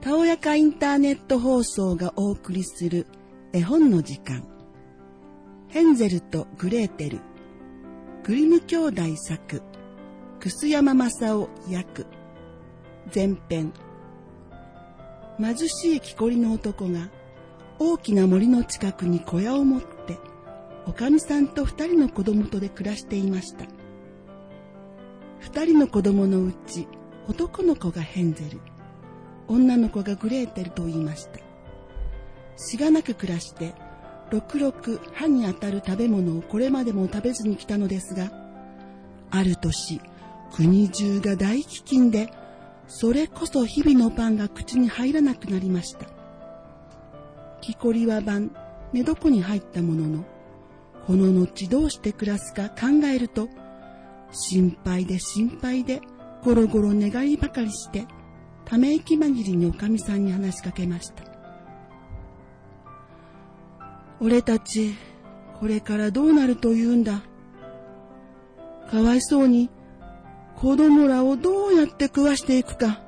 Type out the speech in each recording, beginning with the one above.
たおやかインターネット放送がお送りする絵本の時間。ヘンゼルとグレーテル。グリム兄弟作。楠山正夫役。前編。貧しい木こりの男が大きな森の近くに小屋を持っておかみさんと二人の子供とで暮らしていました二人の子供のうち男の子がヘンゼル女の子がグレーテルと言いましたしがなく暮らしてろくろく歯に当たる食べ物をこれまでも食べずに来たのですがある年国中が大飢饉でそれこそ日々のパンが口に入らなくなりました。木こりは晩、寝床に入ったものの、この後どうして暮らすか考えると、心配で心配で、ゴロゴロ願いばかりして、ため息紛りにおかみさんに話しかけました。俺たち、これからどうなると言うんだ？かわいそうに、子供らをどうやって食わしていくか。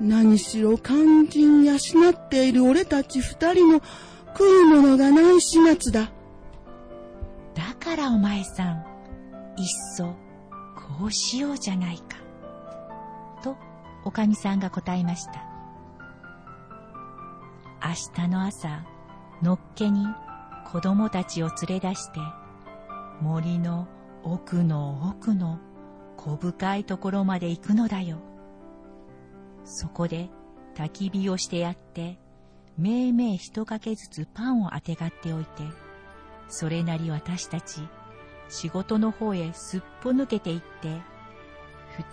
何しろ肝心養っている俺たち二人の食うものがない始末だ。だからお前さん、いっそ、こうしようじゃないか。と、おかみさんが答えました。明日の朝、のっけに子供たちを連れ出して、森の奥の奥の小深いところまで行くのだよ。そこで焚き火をしてやって、めいめい一かけずつパンをあてがっておいて、それなり私たち仕事の方へすっぽ抜けていって、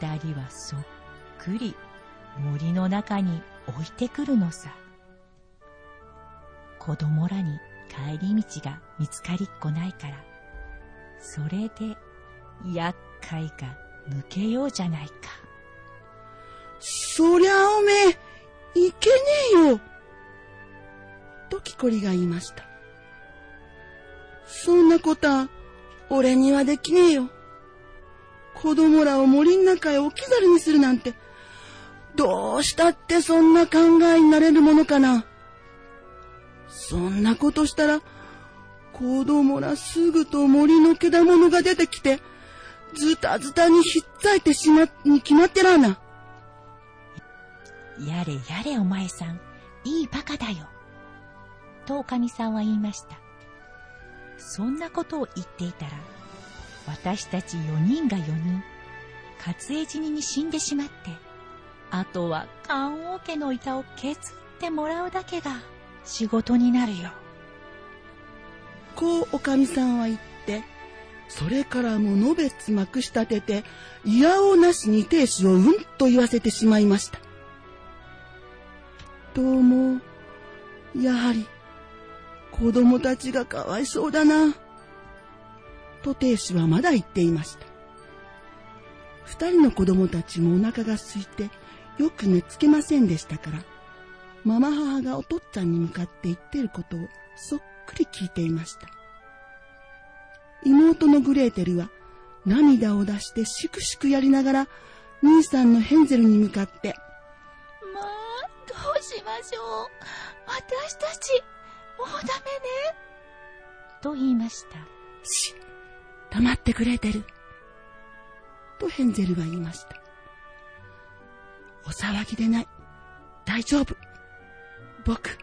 二人はそっくり森の中に置いてくるのさ。子供らに帰り道が見つかりっこないから、それで厄介が抜けようじゃないか。そりゃおめえ、いけねえよ。と木こりが言いました。そんなことは、俺にはできねえよ。子供らを森の中へ置き去りにするなんて、どうしたってそんな考えになれるものかな。そんなことしたら、子供らすぐと森のけだものが出てきて、ズタズタにひっついてしま、に決まってらんな。やれやれお前さん、いいバカだよ。とおかみさんは言いました。そんなことを言っていたら、私たち4人が4人、活エ死にに死んでしまって、あとは棺桶の板を削ってもらうだけが仕事になるよ。こうおかみさんは言って、それからものべつまくし立てて、いやおなしに亭主をうんと言わせてしまいました。どうも、やはり、子供たちがかわいそうだな。と亭主はまだ言っていました。二人の子供たちもお腹が空いて、よく寝つけませんでしたから、ママ母がお父っつぁんに向かって言ってることをそっくり聞いていました。妹のグレーテルは涙を出してしくしくやりながら兄さんのヘンゼルに向かってまあどうしましょう私たちもうダメね。と言いました。し黙ってグレーテルとヘンゼルは言いました。お騒ぎでない。大丈夫。僕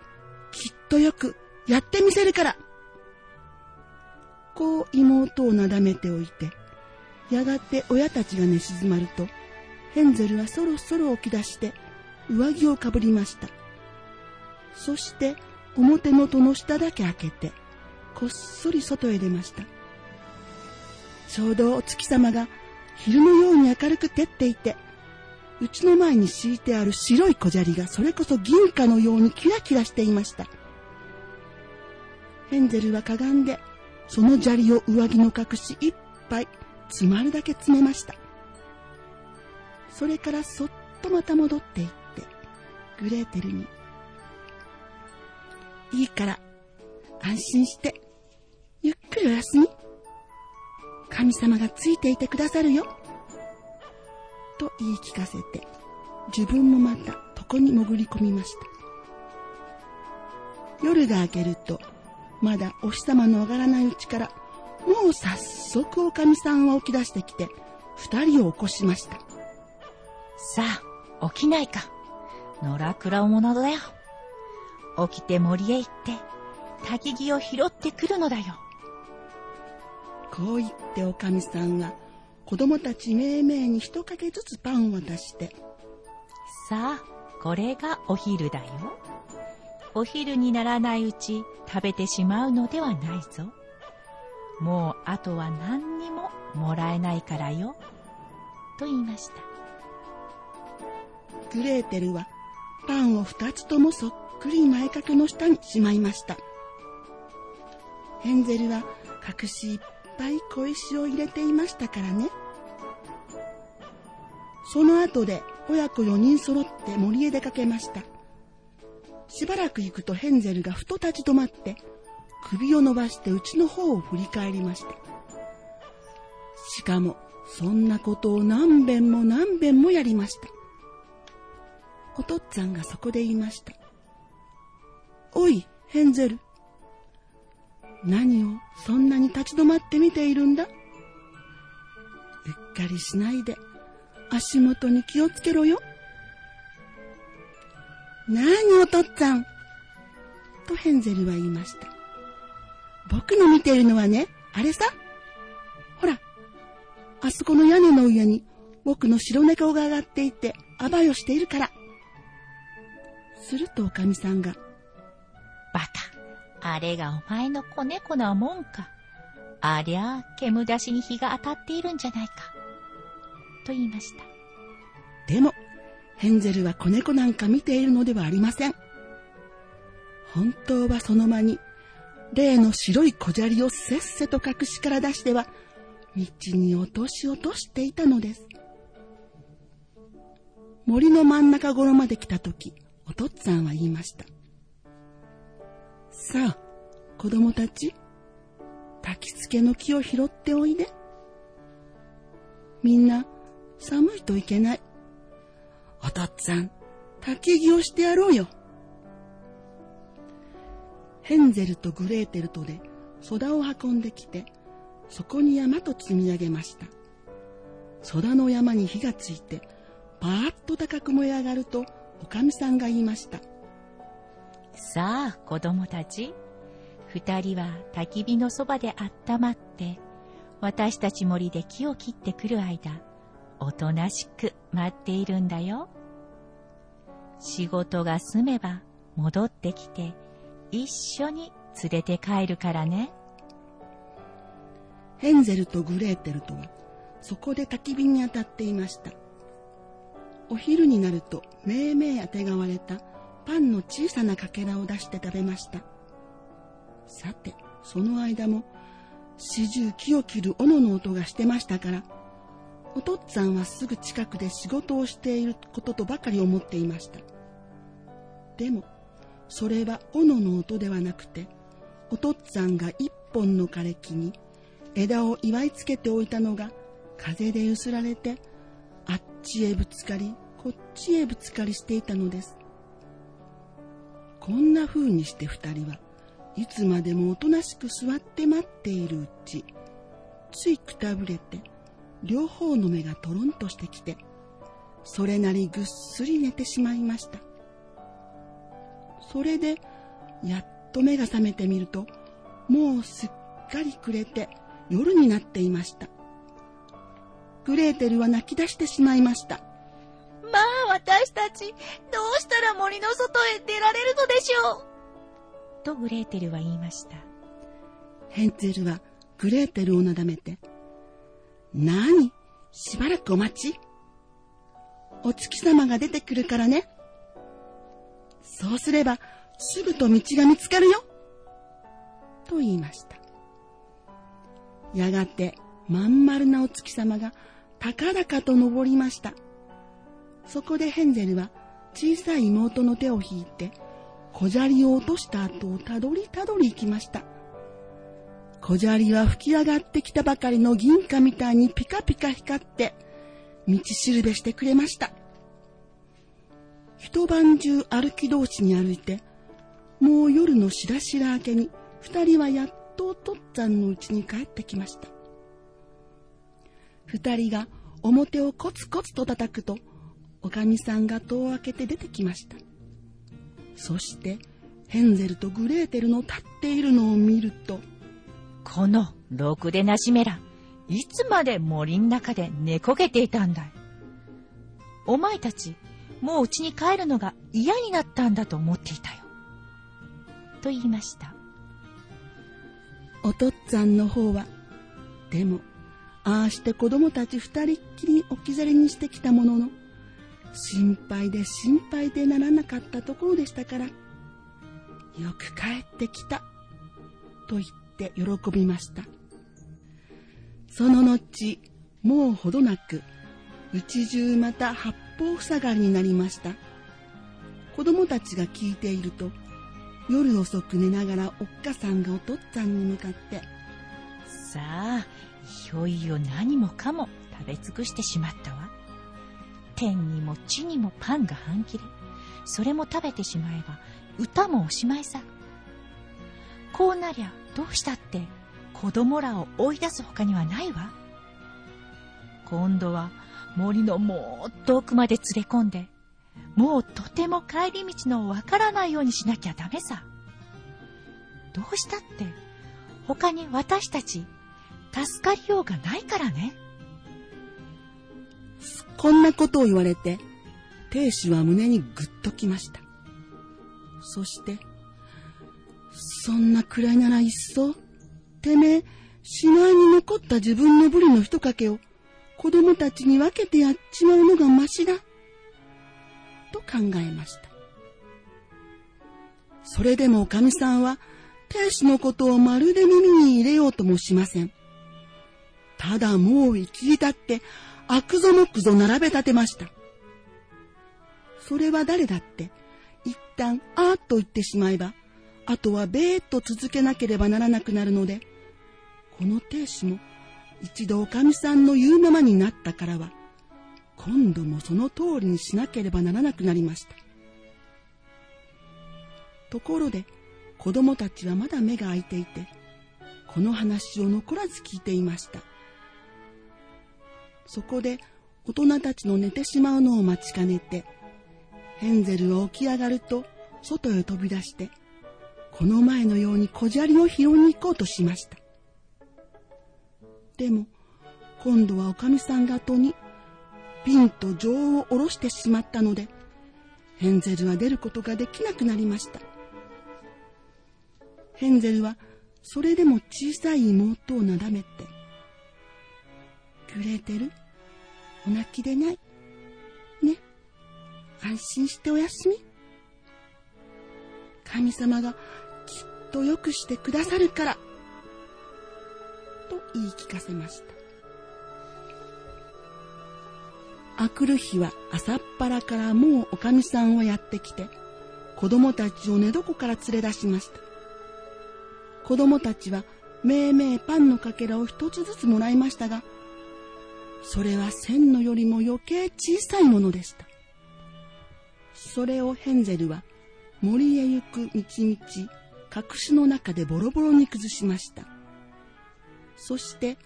きっとよくやってみせるから。こう妹をなだめておいて、やがて親たちが寝静まると、ヘンゼルはそろそろ起き出して上着をかぶりました。そして表の戸の下だけ開けて、こっそり外へ出ました。ちょうどお月様が昼のように明るく照っていて、うちの前に敷いてある白い小砂利がそれこそ銀貨のようにキラキラしていました。ヘンゼルはかがんでその砂利を上着の隠しいっぱい詰まるだけ詰めました。それからそっとまた戻っていって、グレーテルに、いいから、安心して、ゆっくりお休み。神様がついていてくださるよ。と言い聞かせて、自分もまた床に潜り込みました。夜が明けると、まだお日様の上がらないうちから、もう早速おかみさんは起き出してきて、二人を起こしました。さあ、起きないか。野良倉者だよ。起きて森へ行って、焚き木を拾ってくるのだよ。こう言っておかみさんは、子供たちめいめいに一かけずつパンを渡して、さあ、これがお昼だよ。お昼にならないうち食べてしまうのではないぞ。もうあとは何にももらえないからよ。と言いました。グレーテルはパンを二つともそっくり前掛けの下にしまいました。ヘンゼルは隠しいっぱい小石を入れていましたからね。その後で親子4人揃って森へ出かけました。しばらく行くとヘンゼルがふと立ち止まって首を伸ばしてうちの方を振り返りました。しかもそんなことを何遍も何遍もやりました。お父っつぁんがそこで言いました。おい、ヘンゼル。何をそんなに立ち止まって見ているんだ？うっかりしないで足元に気をつけろよ。何お父っつぁん？とヘンゼルは言いました。僕の見ているのはね、あれさ。ほら、あそこの屋根の上に僕の白猫が上がっていて、あばよしているから。するとおかみさんが、あれがお前の子猫なもんか。ありゃ煙出しに日が当たっているんじゃないか。と言いました。でも、ヘンゼルは子猫なんか見ているのではありません。本当はその間に、例の白い小砂利をせっせと隠しから出しては、道に落とし落としていたのです。森の真ん中頃まで来た時、お父っつぁんは言いました。さあ、子供たち、焚き付けの木を拾っておいで。みんな、寒いといけない。お父っつぁん、焚き木をしてやろうよ。ヘンゼルとグレーテルとで、ソダを運んできて、そこに山と積み上げました。ソダの山に火がついて、パーッと高く燃え上がると、おかみさんが言いました。さあ、子供たち。二人は焚き火のそばであったまって、私たち森で木を切ってくる間、おとなしく待っているんだよ。仕事が済めば戻ってきて、一緒に連れて帰るからね。ヘンゼルとグレーテルとは、そこで焚き火に当たっていました。お昼になると、めいめいあてがわれたパンの小さなかけらを出して食べました。さて、その間も、四十木を切る斧の音がしてましたから、お父っつぁんはすぐ近くで仕事をしていることとばかり思っていました。でも、それは斧の音ではなくて、お父っつぁんが一本の枯れ木に枝を祝いつけておいたのが風で揺すられて、あっちへぶつかり、こっちへぶつかりしていたのです。こんな風にして二人はいつまでもおとなしく座って待っているうち、ついくたぶれて、両方の目がとろんとしてきて、それなりぐっすり寝てしまいました。それで、やっと目が覚めてみると、もうすっかり暮れて夜になっていました。グレーテルは泣き出してしまいました。まあ私たち、どうしたら森の外へ出られるのでしょう？とグレーテルは言いました。ヘンゼルはグレーテルをなだめて、何？しばらくお待ち。お月様が出てくるからね。そうすれば、すぐと道が見つかるよ。と言いました。やがて、まん丸なお月様が高々と登りました。そこでヘンゼルは小さい妹の手を引いて小砂利を落とした後をたどりたどり行きました。小砂利は吹き上がってきたばかりの銀貨みたいにピカピカ光って、道しるべしてくれました。一晩中歩き通しに歩いて、もう夜のしらしら明けに二人はやっとお父っつぁんの家に帰ってきました。二人が表をコツコツと叩くと、おかみさんが戸を開けて出てきました。そして、ヘンゼルとグレーテルの立っているのを見ると、このろくでなしめら、いつまで森ん中で寝こけていたんだい。お前たち、もう家に帰るのが嫌になったんだと思っていたよ。と言いました。お父っつぁんの方は、でも、ああして子供たち二人っきり置き去りにしてきたものの、心配で心配でならなかったところでしたから、よく帰ってきた、と言って喜びました。その後、もうほどなく、うち中また八方塞がりになりました。子供たちが聞いていると、夜遅く寝ながらおっかさんがお父っつぁんに向かって、さあ、いよいよ何もかも食べ尽くしてしまったわ。天にも地にもパンが半切れ。それも食べてしまえば、歌もおしまいさ。こうなりゃどうしたって子供らを追い出す他にはないわ。今度は森のもっと奥まで連れ込んで、もうとても帰り道のわからないようにしなきゃダメさ。どうしたって、他に私たち、助かりようがないからね。こんなことを言われて、亭主は胸にぐっときました。そして、そんなくらいならいっそ、てめえ、死骸に残った自分のブリの一かけを子供たちに分けてやっちまうのがましだ。と考えました。それでもおかみさんは、亭主のことをまるで耳に入れようともしません。ただもう一り立って、あくぞもくぞ並べ立てました。それは誰だって、一旦あーっと言ってしまえば、あとはべーっと続けなければならなくなるので、この亭主も一度おかみさんの言うままになったからは、今度もその通りにしなければならなくなりました。ところで、子供たちはまだ目が開いていて、この話を残らず聞いていました。そこで、大人たちの寝てしまうのを待ちかねて、ヘンゼルは起き上がると、外へ飛び出して、この前のように小砂利を拾いに行こうとしました。でも、今度はおかみさんが戸に、ピンと錠を下ろしてしまったので、ヘンゼルは出ることができなくなりました。ヘンゼルは、それでも小さい妹をなだめて、グレーテル、お泣きでない？ね、安心しておやすみ？神様がきっとよくしてくださるから。と言い聞かせました。あくる日は朝っぱらからもうおかみさんはやってきて、子供たちを寝床から連れ出しました。子供たちはめいめいパンのかけらを一つずつもらいましたが、それは線のよりも余計小さいものでした。それをヘンゼルは森へ行く道々、隠しの中でボロボロに崩しました。そして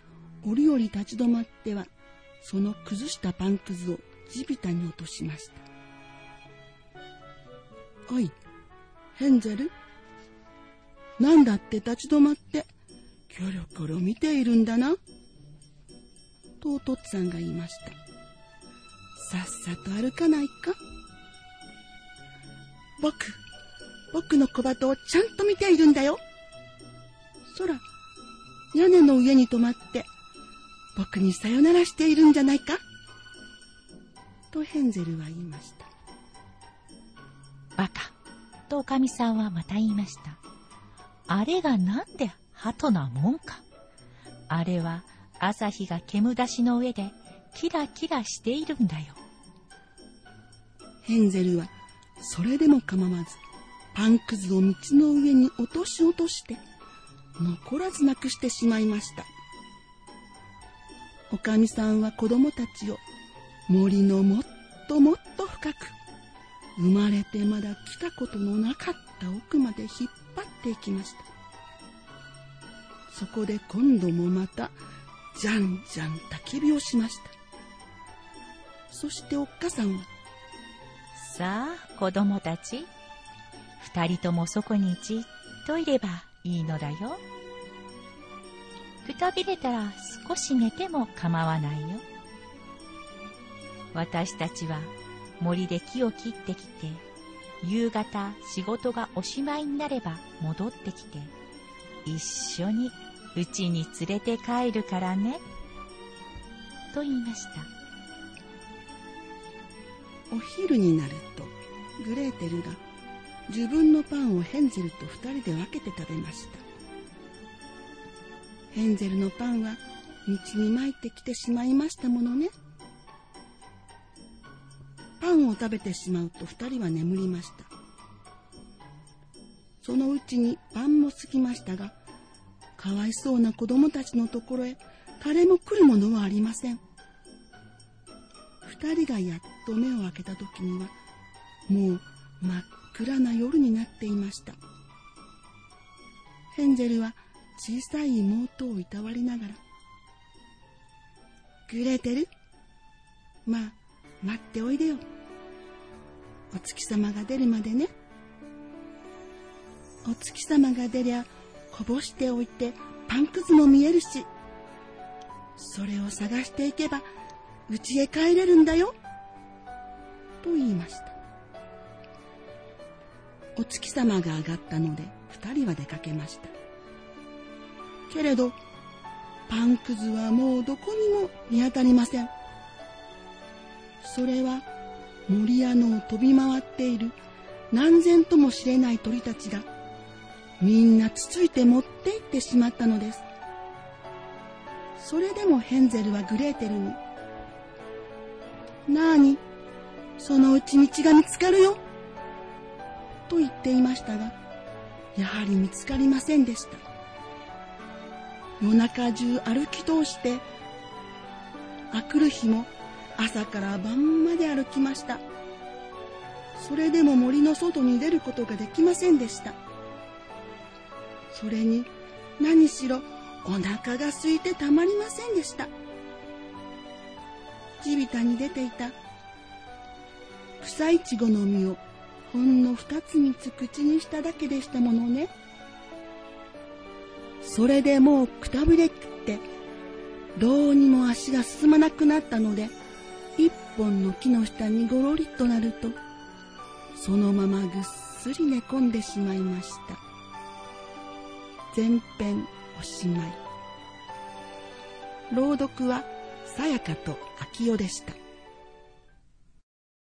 折々立ち止まってはその崩したパンくずを地びたに落としましたおいヘンゼルなんだって立ち止まってキョロキョロ見ているんだなとおとっつぁんが言いました。さっさと歩かないか？僕僕の小鳩をちゃんと見ているんだよ。そら屋根の上に止まって僕にさよならしているんじゃないか？とヘンゼルは言いました。バカとおかみさんはまた言いました。あれがなんで鳩なもんか？あれは朝日が煙出しの上でキラキラしているんだよヘンゼルはそれでも構わずパンくずを道の上に落とし落として残らずなくしてしまいました。おかみさんは子供たちを森のもっともっと深く、生まれてまだ来たことのなかった奥まで引っ張っていきました。そこで今度もまた、じゃんじゃん焚き火をしました。そしておっかさんは、さあ、子供たち、二人ともそこにじっといればいいのだよ。くたびれたら少し寝ても構わないよ。私たちは森で木を切ってきて、夕方仕事がおしまいになれば戻ってきて、一緒に家に連れて帰るからね。と言いました。お昼になると、グレーテルが自分のパンをヘンゼルと二人で分けて食べました。ヘンゼルのパンは道に巻いてきてしまいましたものね。パンを食べてしまうと二人は眠りました。そのうちにパンも過ぎましたが、かわいそうな子供たちのところへ誰も来るものはありません。二人がやっと目を開けた時には、もう真っ暗な夜になっていました。ヘンゼルは小さい妹をいたわりながら、グレーテルまあ、待っておいでよ。お月様が出るまでね。お月様が出りゃ、こぼしておいてパンくずも見えるし、それを探していけば、家へ帰れるんだよ。と言いました。お月様が上がったので、二人は出かけました。けれど、パンくずはもうどこにも見当たりません。それは森や野を飛び回っている何千とも知れない鳥たちがみんなつついて持って行ってしまったのです。それでもヘンゼルはグレーテルに、なあに、そのうち道が見つかるよ。と言っていましたが、やはり見つかりませんでした。夜中中歩き通して、あくる日も朝から晩まで歩きました。それでも森の外に出ることができませんでした。それに何しろお腹が空いてたまりませんでした。地びたに出ていた草いちごの実をほんの二つ三つ口にしただけでしたものね。それでもうくたびれきってどうにも足が進まなくなったので一本の木の下にごろりとなるとそのままぐっすり寝込んでしまいました前編おしまい。朗読はさやかと秋代でした。